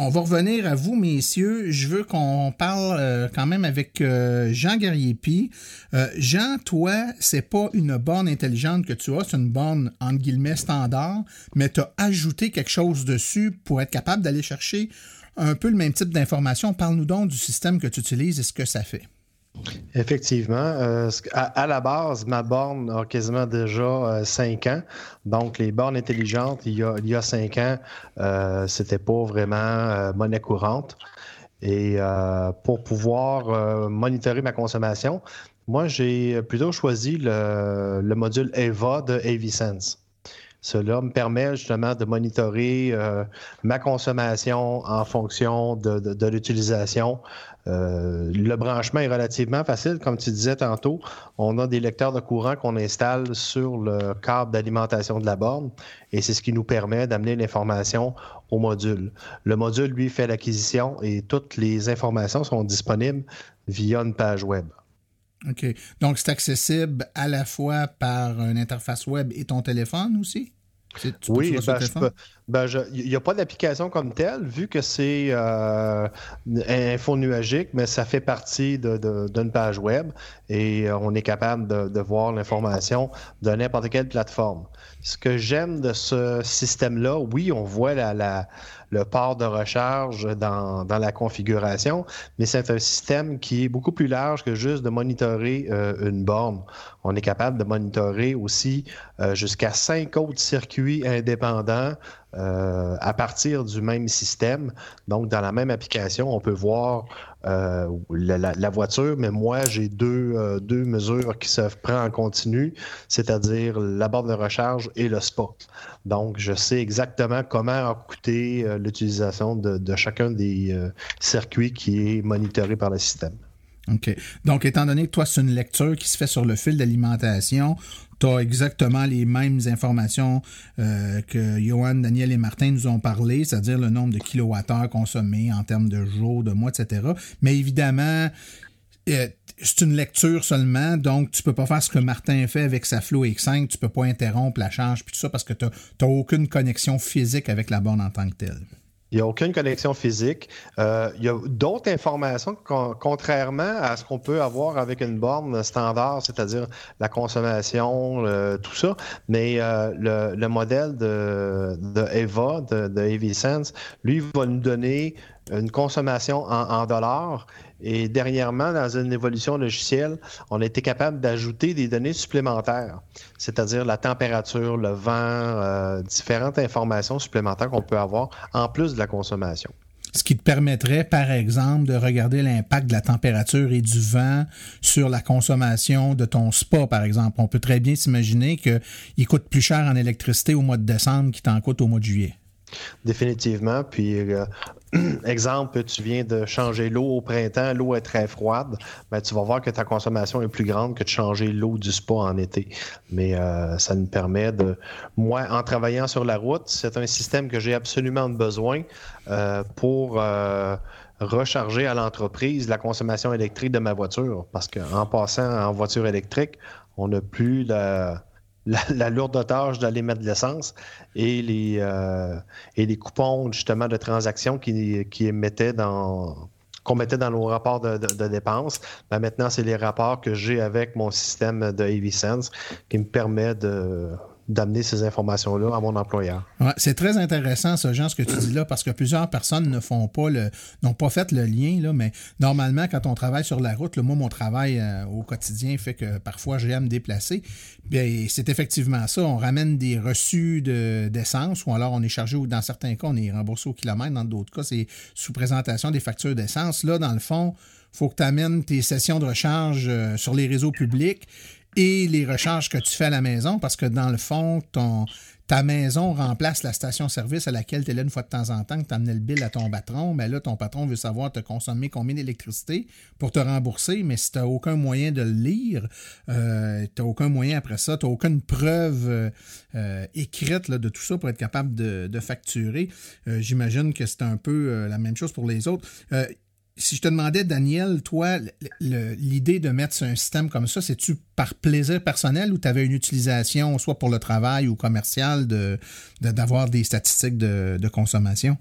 On va revenir à vous, messieurs. Je veux qu'on parle euh, quand même avec euh, Jean Gariepi. Euh, Jean, toi, c'est pas une borne intelligente que tu as, c'est une borne entre guillemets standard, mais tu as ajouté quelque chose dessus pour être capable d'aller chercher un peu le même type d'information. Parle-nous donc du système que tu utilises et ce que ça fait. Effectivement. Euh, à, la base, ma borne a quasiment déjà 5 euh, ans. Donc, les bornes intelligentes, il y a, il y a 5 ans, euh, c'était pas vraiment monnaie courante. Et pour pouvoir monitorer ma consommation, moi, j'ai plutôt choisi le, module EVA de AviSense. Cela me permet justement de monitorer ma consommation en fonction de l'utilisation euh, le branchement est relativement facile, comme tu disais tantôt. On a des lecteurs de courant qu'on installe sur le câble d'alimentation de la borne et c'est ce qui nous permet d'amener l'information au module. Le module, lui, fait l'acquisition et toutes les informations sont disponibles via une page web. OK. Donc, c'est accessible à la fois par une interface web et ton téléphone aussi? oui, ben, ben, il n'y a pas d'application comme telle, vu que c'est euh, info nuagique, mais ça fait partie d'une page web et euh, on est capable de voir l'information de n'importe quelle plateforme. Ce que j'aime de ce système-là, oui, on voit la, le port de recharge dans, la configuration, mais c'est un système qui est beaucoup plus large que juste de monitorer euh, une borne. On est capable de monitorer aussi euh, jusqu'à cinq autres circuits indépendants euh, à partir du même système. Donc, dans la même application, on peut voir euh, la, voiture, mais moi, j'ai deux, euh, deux mesures qui se prennent en continu, c'est-à-dire la borne de recharge et le spot. Donc, je sais exactement comment a coûté l'utilisation de, chacun des circuits qui est monitoré par le système. Donc, étant donné que toi, c'est une lecture qui se fait sur le fil d'alimentation, tu as exactement les mêmes informations euh, que Johan, Daniel et Martin nous ont parlé, c'est-à-dire le nombre de kilowattheures consommés en termes de jours, de mois, etc. Mais évidemment, euh, c'est une lecture seulement, donc tu peux pas faire ce que Martin fait avec sa Flow X5, tu peux pas interrompre la charge puis tout ça parce que tu n'as aucune connexion physique avec la borne en tant que telle. Il n'y a aucune connexion physique. Euh, il y a d'autres informations, contrairement à ce qu'on peut avoir avec une borne standard, c'est-à-dire la consommation, tout ça. Mais euh, le, modèle de, de EVA, de, de AV lui, va nous donner une consommation en, dollars. Et dernièrement, dans une évolution logicielle, on a été capable d'ajouter des données supplémentaires, c'est-à-dire la température, le vent, euh, différentes informations supplémentaires qu'on peut avoir en plus de la consommation. Ce qui te permettrait, par exemple, de regarder l'impact de la température et du vent sur la consommation de ton spa, par exemple. On peut très bien s'imaginer qu'il coûte plus cher en électricité au mois de décembre qu'il t'en coûte au mois de juillet. Définitivement. Puis, euh, <clears throat> exemple, tu viens de changer l'eau au printemps, l'eau est très froide, ben, tu vas voir que ta consommation est plus grande que de changer l'eau du spa en été. Mais euh, ça nous permet de. Moi, en travaillant sur la route, c'est un système que j'ai absolument besoin euh, pour. recharger à l'entreprise la consommation électrique de ma voiture. Parce qu'en passant en voiture électrique, on n'a plus la, la, lourde tâche d'aller mettre de l'essence et les, euh, et les coupons justement de transactions qui, qui dans qu'on mettait dans nos rapports de, dépenses. Ben, maintenant, c'est les rapports que j'ai avec mon système de AV qui me permet de, d'amener ces informations-là à mon employeur. c'est très intéressant, ce genre, ce que tu dis là, parce que plusieurs personnes ne font pas le, n'ont pas fait le lien, là, mais normalement, quand on travaille sur la route, le moi, mon travail euh, au quotidien fait que parfois j'ai à me déplacer. Bien, c'est effectivement ça. On ramène des reçus d'essence, ou alors on est chargé, ou dans certains cas, on est remboursé au kilomètre, dans d'autres cas, c'est sous présentation des factures d'essence. Là, dans le fond, il faut que tu amènes tes sessions de recharge euh, sur les réseaux publics et les recharges que tu fais à la maison, parce que dans le fond, ton, ta maison remplace la station-service à laquelle tu es là une fois de temps en temps, que tu amenais le bill à ton patron, mais là, ton patron veut savoir te consommer combien d'électricité pour te rembourser, mais si tu n'as aucun moyen de le lire, euh, tu n'as aucun moyen après ça, tu n'as aucune preuve euh, écrite de tout ça pour être capable de, facturer. Euh, j'imagine que c'est un peu la même chose pour les autres si je te demandais, Daniel, toi, l'idée de mettre un système comme ça, c'est-tu par plaisir personnel ou tu avais une utilisation, soit pour le travail ou commercial, d'avoir de, des statistiques de, consommation?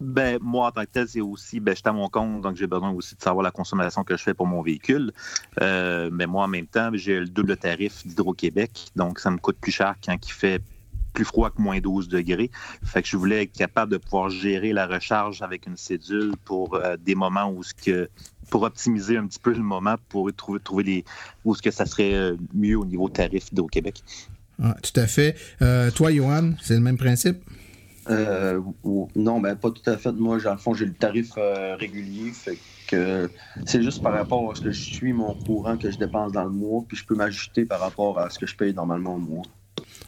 Ben, moi, en tant que tel, c'est aussi, ben, je à mon compte, donc j'ai besoin aussi de savoir la consommation que je fais pour mon véhicule. Euh, mais moi, en même temps, j'ai le double tarif d'Hydro-Québec, donc ça me coûte plus cher quand il fait plus froid que moins 12 degrés. Fait que je voulais être capable de pouvoir gérer la recharge avec une cédule pour euh, des moments où ce que pour optimiser un petit peu le moment pour trouver, trouver les où ce que ça serait euh, mieux au niveau tarif au Québec. Ah, tout à fait. Euh, toi, Johan, c'est le même principe? non, ben pas tout à fait. Moi, dans le fond, j'ai le tarif régulier. Fait que c'est juste par rapport à ce que je suis, mon courant que je dépense dans le mois, puis je peux m'ajuster par rapport à ce que je paye normalement au mois.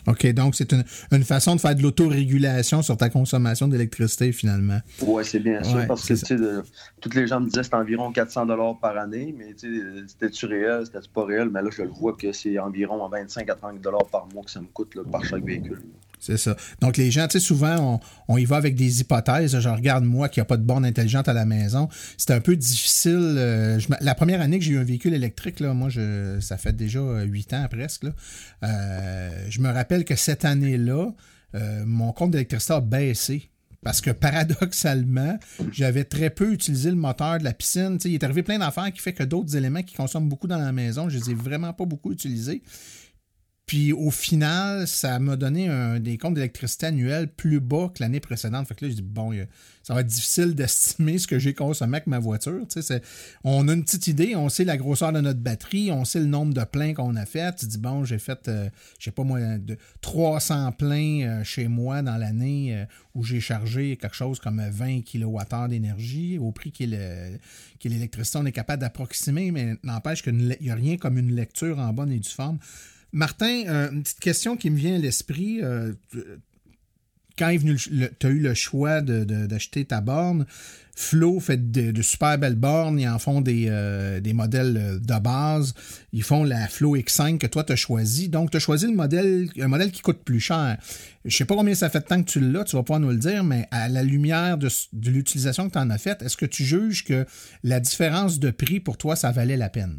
OK, donc c'est une, façon de faire de l'autorégulation sur ta consommation d'électricité finalement. Oui, c'est bien sûr, parce que tu toutes les gens me disaient que c'est environ 400 dollars par année, mais c'était-tu réel, c'était-tu pas réel, mais là je le vois que c'est environ 25 à 30 dollars par mois que ça me coûte par chaque véhicule. C'est ça. Donc, les gens, tu sais, souvent, on, y va avec des hypothèses. Je regarde, moi, qui a pas de borne intelligente à la maison. C'est un peu difficile. Euh, la première année que j'ai eu un véhicule électrique, là, moi, ça fait déjà huit ans presque. Euh, je me rappelle que cette année-là, euh, mon compte d'électricité a baissé. Parce que paradoxalement, j'avais très peu utilisé le moteur de la piscine. il est arrivé plein d'affaires qui fait que d'autres éléments qui consomment beaucoup dans la maison, je les ai vraiment pas beaucoup utilisés. Puis au final, ça m'a donné un, des comptes d'électricité annuels plus bas que l'année précédente. Fait que là, je dis, bon, ça va être difficile <laughs> d'estimer ce que j'ai consommé avec ma voiture. Tu sais, on a une petite idée, on sait la grosseur de notre batterie, on sait le nombre de pleins qu'on a fait. Tu dis, bon, j'ai fait, euh, je sais pas moi, de 300 pleins euh, chez moi dans l'année euh, où j'ai chargé quelque chose comme 20 kWh d'énergie au prix qu'est l'électricité. On est capable d'approximer, mais n'empêche qu'il n'y a rien comme une lecture en bonne et due forme. Martin, euh, une petite question qui me vient à l'esprit. Euh, quand tu as eu le choix d'acheter ta borne, Flow fait de, super belles bornes, ils en font des, euh, modèles de base, ils font la Flow X5 que toi tu as choisi. Donc tu as choisi le modèle, un modèle qui coûte plus cher. Je sais pas combien ça fait de temps que tu l'as, tu vas pouvoir nous le dire, mais à la lumière de, de l'utilisation que tu en as faite, est-ce que tu juges que la différence de prix pour toi, ça valait la peine?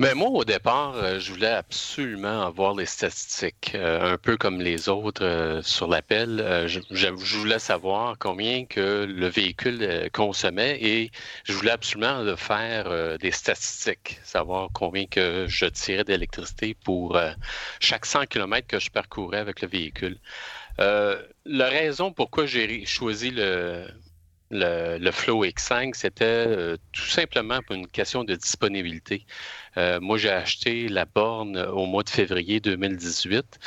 Mais moi, au départ, euh, je voulais absolument avoir les statistiques, euh, un peu comme les autres euh, sur l'appel. Je, voulais savoir combien que le véhicule consommait et je voulais absolument faire des statistiques, savoir combien que je tirais d'électricité pour chaque 100 km que je parcourais avec le véhicule. la raison pourquoi j'ai choisi le, le, Flow X5, c'était euh, tout simplement pour une question de disponibilité. Euh, moi, j'ai acheté la borne au mois de février 2018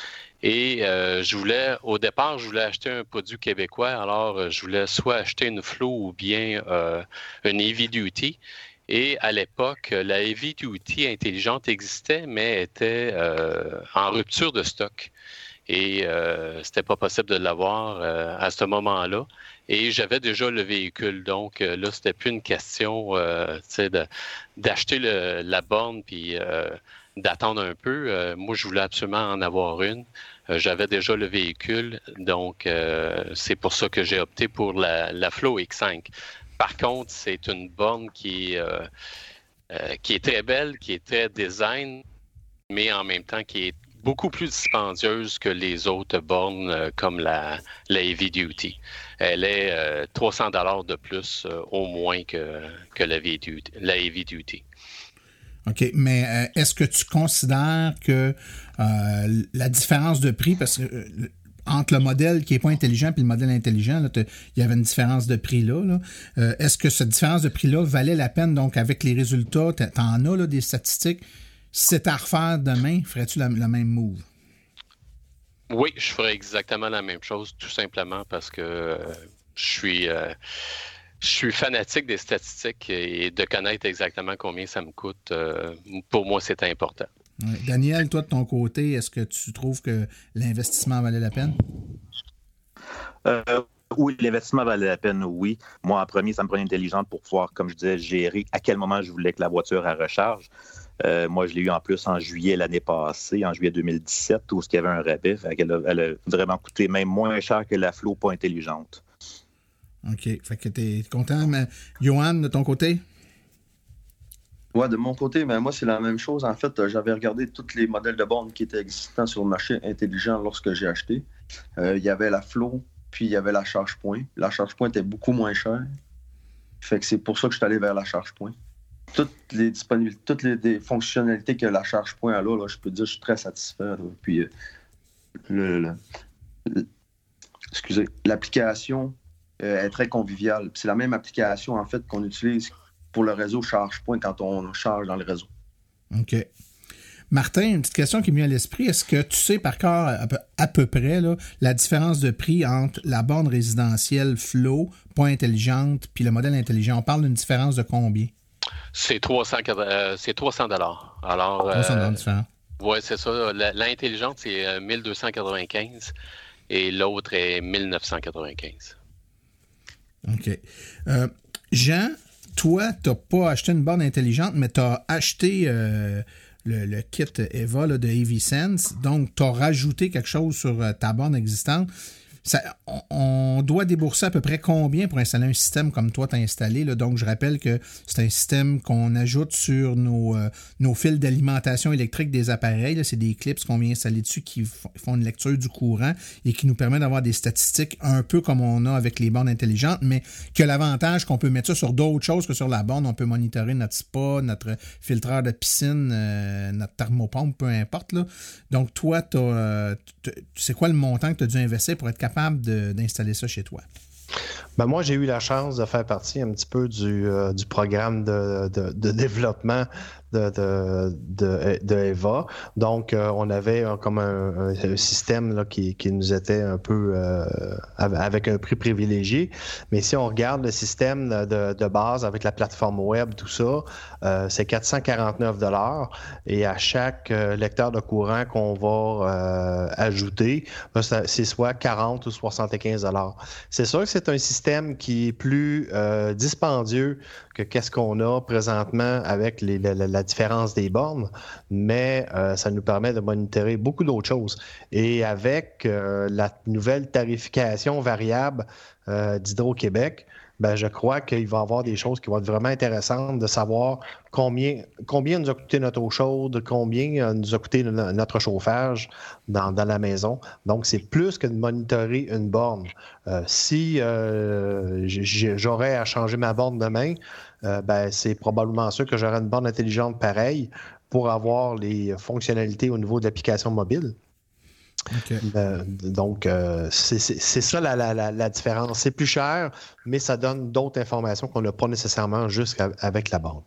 et euh, je voulais, au départ, je voulais acheter un produit québécois. Alors, je voulais soit acheter une Flow ou bien une Heavy Duty. Et à l'époque, la Heavy Duty intelligente existait, mais était en rupture de stock et euh, c'était pas possible de l'avoir à ce moment-là. Et j'avais déjà le véhicule. Donc euh, là, c'était plus une question euh, d'acheter la borne puis euh, d'attendre un peu. moi, je voulais absolument en avoir une. j'avais déjà le véhicule. Donc, c'est pour ça que j'ai opté pour la, Flow X5. Par contre, c'est une borne qui, qui est très belle, qui est très design, mais en même temps qui est beaucoup plus dispendieuse que les autres bornes euh, comme la, la, Heavy Duty. Elle est 300 euh, dollars de plus euh, au moins que, que la, Heavy Duty. OK, mais est-ce que tu considères que la différence de prix, parce que entre le modèle qui n'est pas intelligent et le modèle intelligent, il y avait une différence de prix là. Est-ce que cette différence de prix-là valait la peine, donc avec les résultats, tu en as des statistiques? Si c'était à refaire demain, ferais-tu la, même move? Oui, je ferais exactement la même chose, tout simplement parce que euh, je suis. Euh, je suis fanatique des statistiques et de connaître exactement combien ça me coûte, euh, pour moi, c'est important. Daniel, toi, de ton côté, est-ce que tu trouves que l'investissement valait la peine? oui, l'investissement valait la peine, oui. Moi, en premier, ça me prenait intelligente pour pouvoir, comme je disais, gérer à quel moment je voulais que la voiture elle recharge. Euh, moi, je l'ai eu en plus en juillet l'année passée, en juillet 2017, où il y avait un rabais. Elle a, elle, a, vraiment coûté même moins cher que la Flow pas intelligente. OK. Fait que tu es content. Mais Johan, de ton côté? Oui, de mon côté, mais moi, c'est la même chose. En fait, j'avais regardé tous les modèles de bornes qui étaient existants sur le marché intelligent lorsque j'ai acheté. Euh, il y avait la Flow, puis il y avait la charge point. La charge point était beaucoup moins chère. Fait que c'est pour ça que je suis allé vers la charge point toutes les disponibilités, toutes les, fonctionnalités que la charge point a là, je peux dire que je suis très satisfait. Puis euh, l'application euh, est très conviviale. C'est la même application en fait qu'on utilise pour le réseau charge point quand on charge dans le réseau. OK. Martin, une petite question qui me vient à l'esprit. Est-ce que tu sais par cœur à peu, près la différence de prix entre la borne résidentielle Flow, point intelligente, puis le modèle intelligent? On parle d'une différence de combien? C'est 300 euh, c'est 300 dollars. Alors 300 euh, Oui, c'est ça. L'intelligente c'est 1295 euh, et l'autre est 1995. OK. Jean, toi, tu n'as pas acheté une borne intelligente, mais tu as acheté le, kit EVA de AV Donc, tu as rajouté quelque chose sur ta borne existante on doit débourser à peu près combien pour installer un système comme toi t'as installé? Là? Donc, je rappelle que c'est un système qu'on ajoute sur nos, euh, fils d'alimentation électrique des appareils. C'est des clips qu'on vient installer dessus qui font une lecture du courant et qui nous permet d'avoir des statistiques un peu comme on a avec les bornes intelligentes, mais que l'avantage qu'on peut mettre ça sur d'autres choses que sur la borne. On peut monitorer notre spa, notre filtreur de piscine, euh, notre thermopompe, peu importe. Là. Donc, toi, euh, c'est quoi le montant que tu as dû investir pour être capable d'installer ça chez toi? Ben moi, j'ai eu la chance de faire partie un petit peu du, euh, programme de, développement de, de, Eva. Donc, euh, on avait comme un, système là, qui, nous était un peu euh, avec un prix privilégié. Mais si on regarde le système de, base avec la plateforme web, tout ça, euh, c'est 449 dollars. Et à chaque lecteur de courant qu'on va ajouter, ben, c'est soit 40 ou 75 dollars. C'est sûr que c'est un système qui est plus dispendieux que qu'est-ce qu'on a présentement avec la, différence des bornes, mais euh, ça nous permet de monitorer beaucoup d'autres choses. Et avec euh, la nouvelle tarification variable euh, d'Hydro-Québec, ben, je crois qu'il va y avoir des choses qui vont être vraiment intéressantes de savoir combien, combien nous a coûté notre eau chaude, combien nous a coûté notre chauffage dans, la maison. Donc, c'est plus que de monitorer une borne. Euh, si euh, j'aurais à changer ma borne demain, euh, ben, c'est probablement sûr que j'aurais une borne intelligente pareille pour avoir les fonctionnalités au niveau de l'application mobile. Euh, donc, euh, c'est ça la, différence. C'est plus cher, mais ça donne d'autres informations qu'on n'a pas nécessairement juste avec la bande.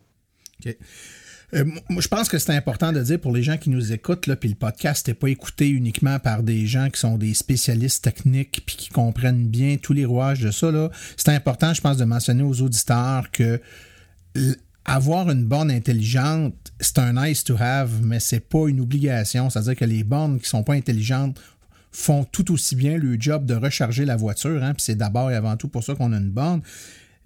Euh, je pense que c'est important de dire pour les gens qui nous écoutent, là, puis le podcast n'est pas écouté uniquement par des gens qui sont des spécialistes techniques puis qui comprennent bien tous les rouages de ça. C'est important, je pense, de mentionner aux auditeurs que avoir une borne intelligente, c'est un nice to have, mais c'est pas une obligation. C'est-à-dire que les bornes qui sont pas intelligentes font tout aussi bien le job de recharger la voiture. Hein, puis c'est d'abord et avant tout pour ça qu'on a une borne.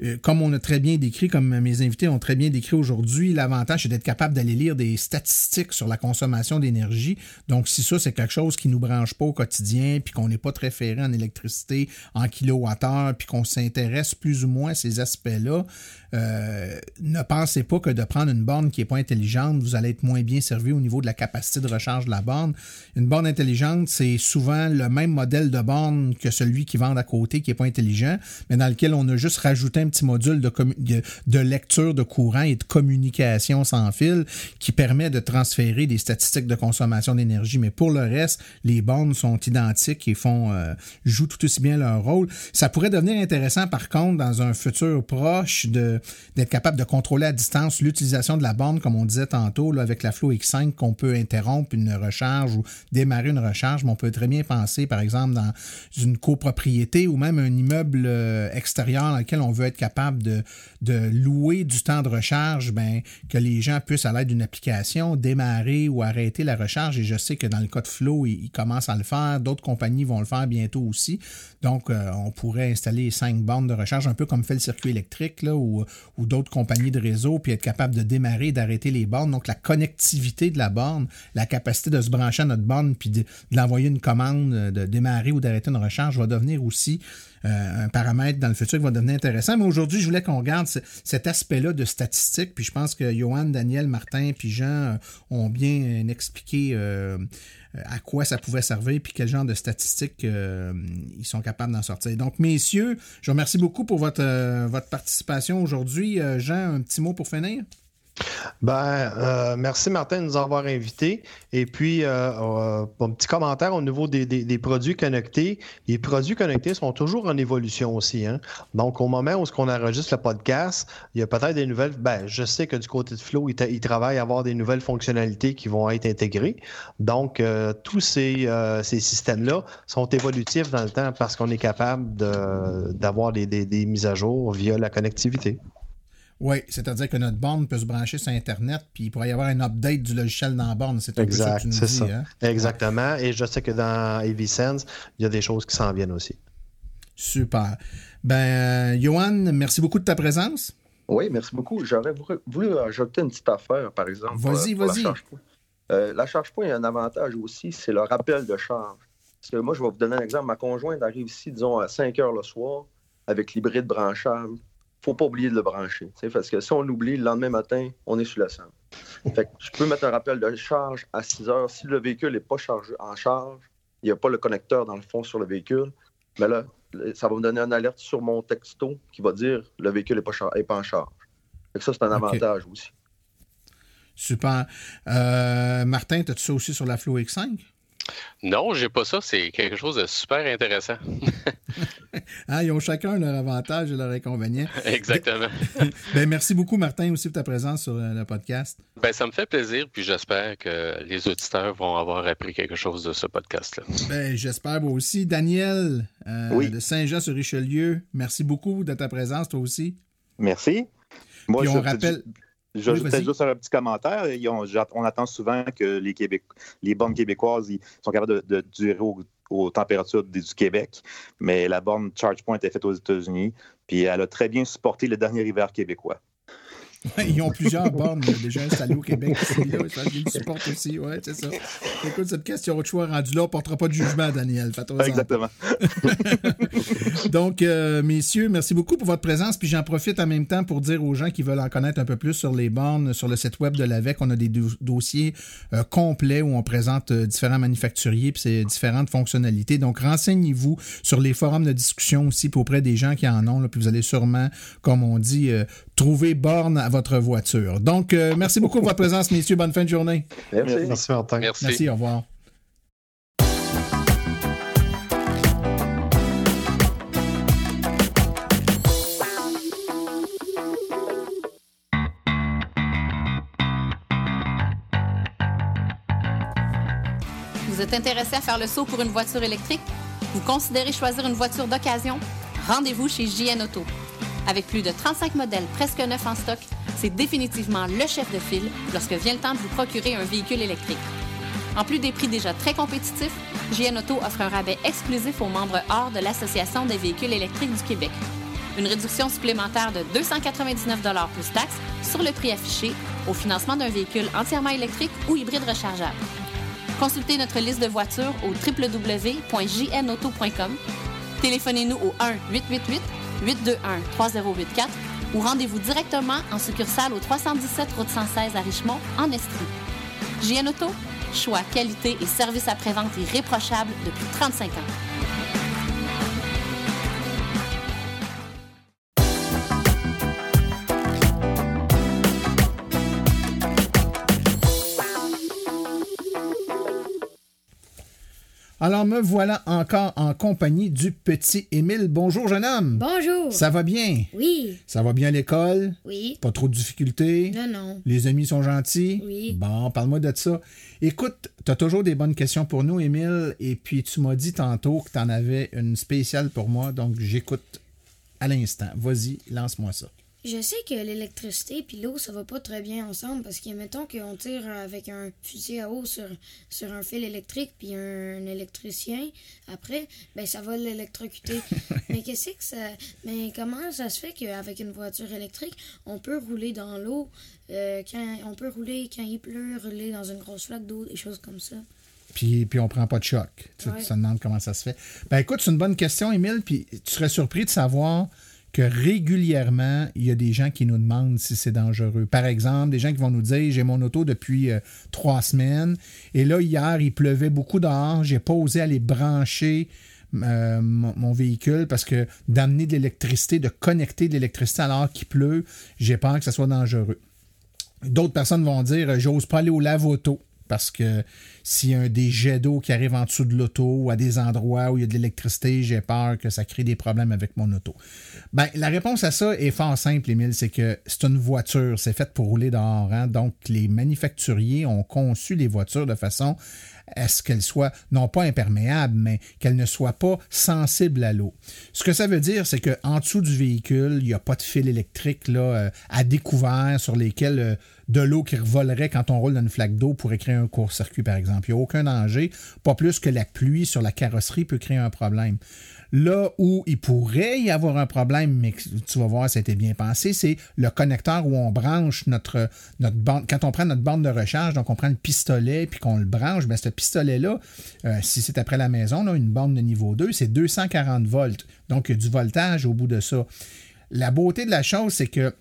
Euh, comme on a très bien décrit, comme mes invités ont très bien décrit aujourd'hui, l'avantage c'est d'être capable d'aller lire des statistiques sur la consommation d'énergie. Donc, si ça, c'est quelque chose qui nous branche pas au quotidien, puis qu'on n'est pas très ferré en électricité, en kilowattheure, puis qu'on s'intéresse plus ou moins à ces aspects-là, euh, ne pensez pas que de prendre une borne qui n'est pas intelligente, vous allez être moins bien servi au niveau de la capacité de recharge de la borne. Une borne intelligente, c'est souvent le même modèle de borne que celui qui vend à côté, qui n'est pas intelligent, mais dans lequel on a juste rajouté un petit module de, lecture de courant et de communication sans fil qui permet de transférer des statistiques de consommation d'énergie. Mais pour le reste, les bornes sont identiques et font euh, jouent tout aussi bien leur rôle. Ça pourrait devenir intéressant, par contre, dans un futur proche d'être capable de contrôler à distance l'utilisation de la borne, comme on disait tantôt, avec la Flow X5, qu'on peut interrompre une recharge ou démarrer une recharge, mais on peut très bien penser, par exemple, dans une copropriété ou même un immeuble euh, extérieur dans lequel on veut être capable de, louer du temps de recharge, ben, que les gens puissent, à l'aide d'une application, démarrer ou arrêter la recharge. Et je sais que dans le cas de Flow, ils, commencent à le faire. D'autres compagnies vont le faire bientôt aussi. Donc, euh, on pourrait installer cinq bornes de recharge, un peu comme fait le circuit électrique, ou, d'autres compagnies de réseau, puis être capable de démarrer, d'arrêter les bornes. Donc, la connectivité de la borne, la capacité de se brancher à notre borne, puis de, l'envoyer une commande, de démarrer ou d'arrêter une recharge va devenir aussi euh, un paramètre dans le futur qui va devenir intéressant. Mais aujourd'hui, je voulais qu'on regarde cet aspect-là de statistiques. Puis je pense que Johan, Daniel, Martin, puis Jean euh, ont bien expliqué euh, à quoi ça pouvait servir, puis quel genre de statistiques ils sont capables d'en sortir. Donc, messieurs, je vous remercie beaucoup pour votre, votre participation aujourd'hui. Jean, un petit mot pour finir? Ben, euh, merci Martin de nous avoir invités. Et puis, euh, euh, un petit commentaire au niveau des, produits connectés. Les produits connectés sont toujours en évolution aussi. Hein. Donc, au moment où on enregistre le podcast, il y a peut-être des nouvelles. Ben, je sais que du côté de Flow, ils, travaillent à avoir des nouvelles fonctionnalités qui vont être intégrées. Donc, tous ces, systèmes-là sont évolutifs dans le temps parce qu'on est capable d'avoir des mises à jour via la connectivité. Oui, c'est-à-dire que notre borne peut se brancher sur Internet, puis il pourrait y avoir un update du logiciel dans la borne. C'est exact, ça dis. Hein? Exactement. Et je sais que dans AVSense, il y a des choses qui s'en viennent aussi. Super. Ben, Johan, merci beaucoup de ta présence. Oui, merci beaucoup. J'aurais voulu ajouter une petite affaire, par exemple. Vas-y, euh, vas-y. Euh, la charge point a un avantage aussi, c'est le rappel de charge. Parce que moi, je vais vous donner un exemple. Ma conjointe arrive ici, disons, à 5 heures le soir, avec l'hybride branchable faut pas oublier de le brancher. Parce que si on l'oublie, le lendemain matin, on est sur la scène. <laughs> Fait je peux mettre un rappel de charge à 6 heures. Si le véhicule n'est pas chargé en charge, il n'y a pas le connecteur dans le fond sur le véhicule, mais là, ça va me donner une alerte sur mon texto qui va dire le véhicule n'est pas, pas, en charge. Fait ça, c'est un avantage aussi. Super. Euh, Martin, as-tu ça aussi sur la Flow X5? Non, j'ai pas ça. C'est quelque chose de super intéressant. <laughs> ah, ils ont chacun leur avantage et leur inconvénient. <laughs> Exactement. <laughs> ben, merci beaucoup, Martin, aussi pour ta présence sur euh, le podcast. Ben, ça me fait plaisir, puis j'espère que les auditeurs vont avoir appris quelque chose de ce podcast-là. Ben, j'espère moi aussi. Daniel, euh, de Saint-Jean-sur-Richelieu, merci beaucoup de ta présence, toi aussi. Merci. Moi, puis on rappelle. J'ajoutais juste un petit commentaire. on attend souvent que les, Québec, les bornes québécoises sont capables de, durer aux températures du Québec, mais la borne ChargePoint est faite aux États-Unis, puis elle a très bien supporté le dernier hiver québécois. <laughs> Ils ont plusieurs bornes déjà installées au Québec. <laughs> Là, ils le supportent aussi. Ouais, c'est ça. Écoute, cette question de choix rendue là, on ne portera pas de jugement, Daniel. Exactement. <laughs> Donc, euh, messieurs, merci beaucoup pour votre présence. Puis j'en profite en même temps pour dire aux gens qui veulent en connaître un peu plus sur les bornes, sur le site web de l'AVEC, on a des dossiers euh, complets où on présente euh, différents manufacturiers puis différentes fonctionnalités. Donc, renseignez-vous sur les forums de discussion aussi auprès des gens qui en ont. Là, puis vous allez sûrement, comme on dit, trouver borne à votre voiture. Donc, merci beaucoup pour votre présence, messieurs. Bonne fin de journée. Merci. Merci, Martin. Merci. merci au revoir. Vous êtes intéressé à faire le saut pour une voiture électrique? Vous considérez choisir une voiture d'occasion? Rendez-vous chez JN Auto. Avec plus de 35 modèles presque neufs en stock, c'est définitivement le chef de file lorsque vient le temps de vous procurer un véhicule électrique. En plus des prix déjà très compétitifs, JN Auto offre un rabais exclusif aux membres hors de l'Association des véhicules électriques du Québec. Une réduction supplémentaire de 299 plus taxes sur le prix affiché au financement d'un véhicule entièrement électrique ou hybride rechargeable. Consultez notre liste de voitures au www.jnauto.com. Téléphonez-nous au 1-888-821-3084 ou rendez-vous directement en succursale au 317 Route 116 à Richemont, en Estrie. JN Auto, choix, qualité et service après-vente irréprochable depuis 35 ans. Alors me voilà encore en compagnie du petit Émile. Bonjour jeune homme. Bonjour. Ça va bien? Oui. Ça va bien à l'école? Oui. Pas trop de difficultés? Non, non. Les amis sont gentils? Oui. Bon, parle-moi de ça. Écoute, tu as toujours des bonnes questions pour nous, Émile, et puis tu m'as dit tantôt que tu en avais une spéciale pour moi, donc j'écoute à l'instant. Vas-y, lance-moi ça. Je sais que l'électricité puis l'eau, ça va pas très bien ensemble parce que, mettons qu'on tire avec un fusil à eau sur, sur un fil électrique puis un, électricien, après, ben ça va l'électrocuter. <laughs> mais qu'est-ce que ça. Mais comment ça se fait qu'avec une voiture électrique, on peut rouler dans l'eau, euh, quand on peut rouler quand il pleut, rouler dans une grosse flaque d'eau, des choses comme ça? Puis, puis on prend pas de choc. Tu te demandes comment ça se fait. Ben écoute, c'est une bonne question, Émile, puis tu serais surpris de savoir que régulièrement, il y a des gens qui nous demandent si c'est dangereux. Par exemple, des gens qui vont nous dire j'ai mon auto depuis euh, trois semaines et là, hier, il pleuvait beaucoup dehors, j'ai pas osé aller brancher euh, mon, véhicule parce que d'amener de l'électricité, de connecter de l'électricité alors qu'il pleut, j'ai peur que ça soit dangereux. D'autres personnes vont dire j'ose pas aller au lave-auto parce que s'il y a un des jets d'eau qui arrivent en dessous de l'auto ou à des endroits où il y a de l'électricité, j'ai peur que ça crée des problèmes avec mon auto. Ben, la réponse à ça est fort simple, Émile, c'est que c'est une voiture, c'est fait pour rouler dehors. Hein? Donc, les manufacturiers ont conçu les voitures de façon à ce qu'elles soient non pas imperméables, mais qu'elles ne soient pas sensibles à l'eau. Ce que ça veut dire, c'est qu'en dessous du véhicule, il n'y a pas de fil électrique là, euh, à découvert sur lesquels euh, de l'eau qui revolerait quand on roule dans une flaque d'eau pourrait créer un court-circuit, par exemple. Il n'y a aucun danger, pas plus que la pluie sur la carrosserie peut créer un problème. Là où il pourrait y avoir un problème, mais tu vas voir, été bien pensé, c'est le connecteur où on branche notre, notre bande. Quand on prend notre bande de recharge, donc on prend le pistolet puis qu'on le branche, bien, ce pistolet-là, euh, si c'est après la maison, là, une bande de niveau 2, c'est 240 volts. Donc, il y a du voltage au bout de ça. La beauté de la chose, c'est que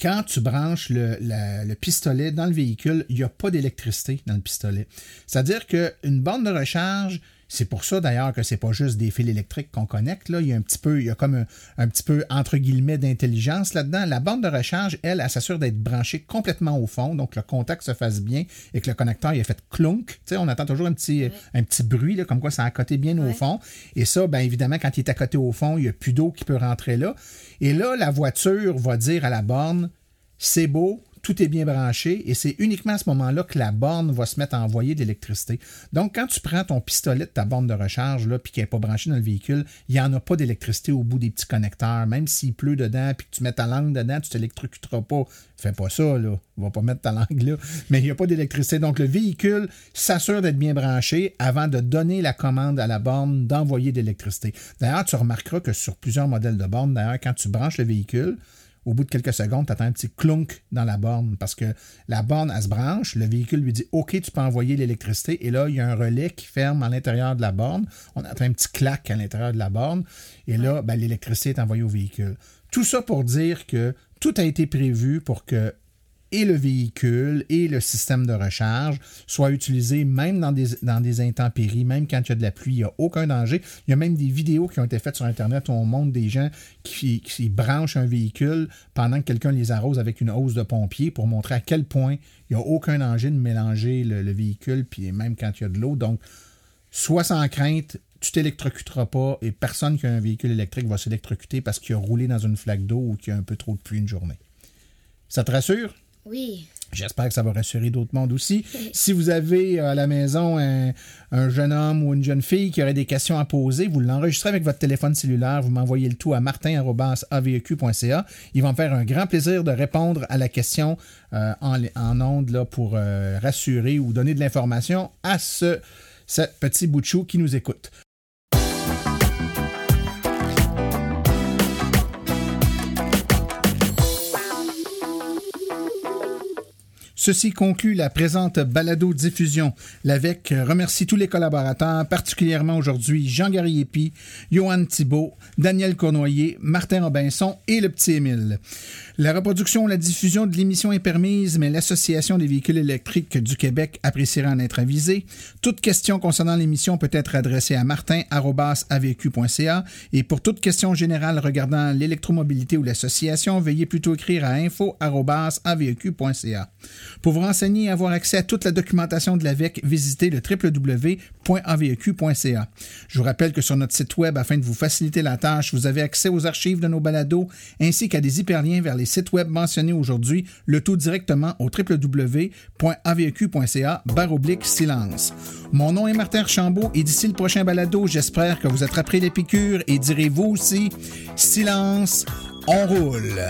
quand tu branches le, pistolet dans le véhicule, il n'y a pas d'électricité dans le pistolet. C'est-à-dire qu'une bande de recharge, c'est pour ça d'ailleurs que c'est pas juste des fils électriques qu'on connecte. Là. Il y a un petit peu, il y a comme un, petit peu entre guillemets d'intelligence là-dedans. La bande de recharge, elle, elle, s'assure d'être branchée complètement au fond, donc le contact se fasse bien et que le connecteur il est fait clunk. On attend toujours un petit, un petit bruit, là, comme quoi ça a côté bien au fond. Et ça, bien évidemment, quand il est à côté au fond, il n'y a plus d'eau qui peut rentrer là. Et là, la voiture va dire à la borne, c'est beau, tout est bien branché et c'est uniquement à ce moment-là que la borne va se mettre à envoyer de l'électricité. Donc, quand tu prends ton pistolet de ta borne de recharge là, puis qui n'est pas branché dans le véhicule, il n'y en a pas d'électricité au bout des petits connecteurs. Même s'il pleut dedans puis que tu mets ta langue dedans, tu ne t'électrocuteras pas. Fais pas ça, là. Va pas mettre ta langue là. Mais il n'y a pas d'électricité. Donc, le véhicule s'assure d'être bien branché avant de donner la commande à la borne d'envoyer de l'électricité. D'ailleurs, tu remarqueras que sur plusieurs modèles de bornes, d'ailleurs, quand tu branches le véhicule, au bout de quelques secondes, tu attends un petit clunk dans la borne parce que la borne, elle se branche, le véhicule lui dit OK, tu peux envoyer l'électricité, et là, il y a un relais qui ferme à l'intérieur de la borne. On attend un petit clac à l'intérieur de la borne, et là, ben, l'électricité est envoyée au véhicule. Tout ça pour dire que tout a été prévu pour que et le véhicule et le système de recharge soient utilisés même dans des, dans des intempéries, même quand il y a de la pluie, il n'y a aucun danger. Il y a même des vidéos qui ont été faites sur Internet où on montre des gens qui, branchent un véhicule pendant que quelqu'un les arrose avec une hausse de pompier pour montrer à quel point il n'y a aucun danger de mélanger le, le véhicule, puis même quand il y a de l'eau. Donc, sois sans crainte, tu t'électrocuteras pas et personne qui a un véhicule électrique va s'électrocuter parce qu'il a roulé dans une flaque d'eau ou qu'il y a un peu trop de pluie une journée. Ça te rassure? Oui. J'espère que ça va rassurer d'autres mondes aussi. si vous avez euh, à la maison un, jeune homme ou une jeune fille qui aurait des questions à poser, vous l'enregistrez avec votre téléphone cellulaire, vous m'envoyez le tout à martin.aveq.ca. Il va me faire un grand plaisir de répondre à la question euh, en, en ondes pour euh, rassurer ou donner de l'information à ce, ce petit bout de chou qui nous écoute. Ceci conclut la présente balado-diffusion. L'AVEC remercie tous les collaborateurs, particulièrement aujourd'hui Jean Gariepi, Johan Thibault, Daniel Cournoyer, Martin Robinson et le petit Émile. La reproduction ou la diffusion de l'émission est permise, mais l'Association des véhicules électriques du Québec appréciera en être avisée. Toute question concernant l'émission peut être adressée à martin.avq.ca et pour toute question générale regardant l'électromobilité ou l'association, veuillez plutôt écrire à info.avq.ca. Pour vous renseigner et avoir accès à toute la documentation de l'AVEC, visitez le www.aveq.ca. Je vous rappelle que sur notre site web, afin de vous faciliter la tâche, vous avez accès aux archives de nos balados ainsi qu'à des hyperliens vers les sites web mentionnés aujourd'hui, le tout directement au www.aveq.ca oblique silence. Mon nom est Martin Archambault et d'ici le prochain balado, j'espère que vous attraperez les piqûres et direz vous aussi silence, on roule.